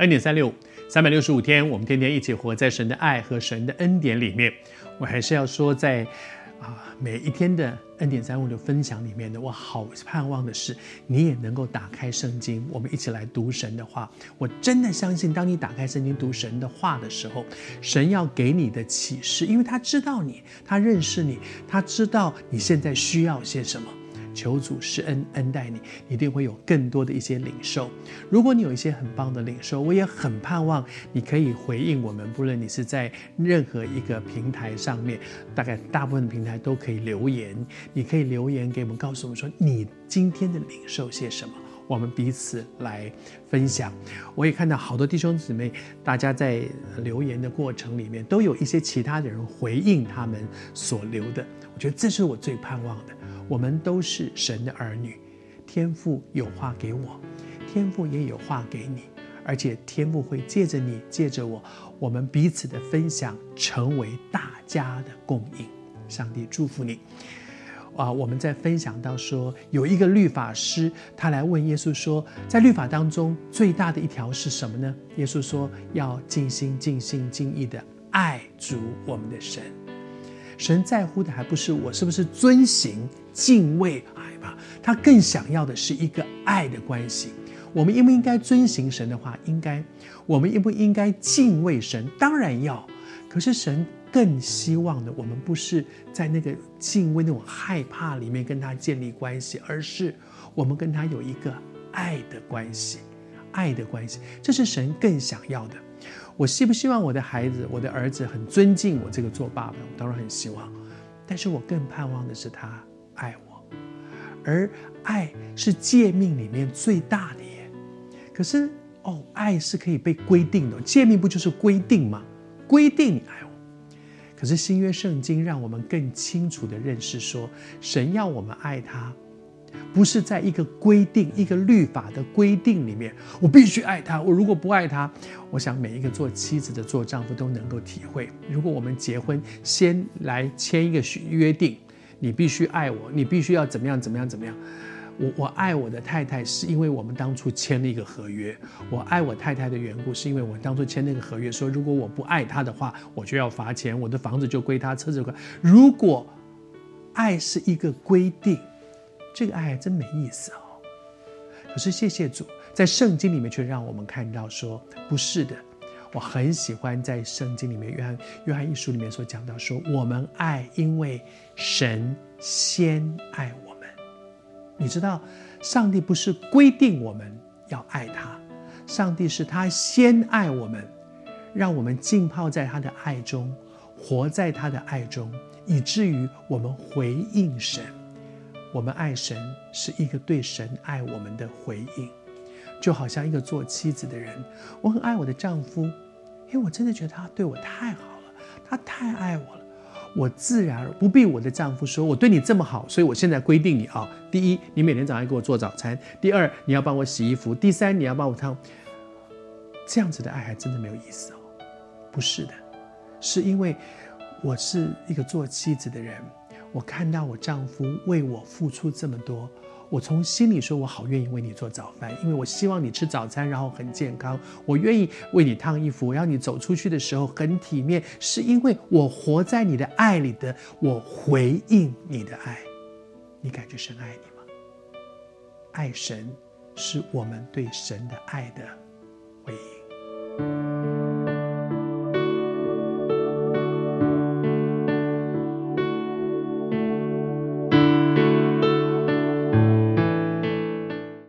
恩典三六，三百六十五天，我们天天一起活在神的爱和神的恩典里面。我还是要说在，啊每一天的恩典三六五的分享里面呢，我好盼望的是你也能够打开圣经，我们一起来读神的话。我真的相信，当你打开圣经读神的话的时候，神要给你的启示，因为他知道你，他认识你，他知道你现在需要些什么。求主施恩恩待你，一定会有更多的一些领受。如果你有一些很棒的领受，我也很盼望你可以回应我们。不论你是在任何一个平台上面，大概大部分平台都可以留言，你可以留言给我们，告诉我们说你今天的领受些什么，我们彼此来分享。我也看到好多弟兄姊妹，大家在留言的过程里面，都有一些其他的人回应他们所留的。我觉得这是我最盼望的。我们都是神的儿女，天父有话给我，天父也有话给你，而且天父会借着你，借着我，我们彼此的分享，成为大家的供应。上帝祝福你。啊，我们在分享到说，有一个律法师，他来问耶稣说，在律法当中最大的一条是什么呢？耶稣说，要尽心、尽性、尽意的爱主我们的神。神在乎的还不是我是不是遵行、敬畏爱吧？他更想要的是一个爱的关系。我们应不应该遵行神的话？应该。我们应不应该敬畏神？当然要。可是神更希望的，我们不是在那个敬畏、那种害怕里面跟他建立关系，而是我们跟他有一个爱的关系。爱的关系，这是神更想要的。我希不希望我的孩子、我的儿子很尊敬我这个做爸爸？我当然很希望，但是我更盼望的是他爱我，而爱是诫命里面最大的耶。可是哦，爱是可以被规定的，诫命不就是规定吗？规定你爱我。可是新约圣经让我们更清楚地认识说，神要我们爱他。不是在一个规定、一个律法的规定里面，我必须爱他。我如果不爱他，我想每一个做妻子的、做丈夫都能够体会。如果我们结婚，先来签一个约定，你必须爱我，你必须要怎么样、怎么样、怎么样。我我爱我的太太，是因为我们当初签了一个合约。我爱我太太的缘故，是因为我当初签那个合约，说如果我不爱她的话，我就要罚钱，我的房子就归她，车子归。如果爱是一个规定。这个爱还真没意思哦。可是谢谢主，在圣经里面却让我们看到说不是的。我很喜欢在圣经里面约翰约翰一书里面所讲到说，我们爱，因为神先爱我。你知道，上帝不是规定我们要爱他，上帝是他先爱我们，让我们浸泡在他的爱中，活在他的爱中，以至于我们回应神。我们爱神是一个对神爱我们的回应，就好像一个做妻子的人，我很爱我的丈夫，因为我真的觉得他对我太好了，他太爱我了，我自然而不必我的丈夫说我对你这么好，所以我现在规定你啊，第一，你每天早上给我做早餐；第二，你要帮我洗衣服；第三，你要帮我烫。这样子的爱还真的没有意思哦，不是的，是因为我是一个做妻子的人。我看到我丈夫为我付出这么多，我从心里说，我好愿意为你做早饭，因为我希望你吃早餐，然后很健康。我愿意为你烫衣服，我要你走出去的时候很体面，是因为我活在你的爱里的，我回应你的爱。你感觉神爱你吗？爱神是我们对神的爱的回应。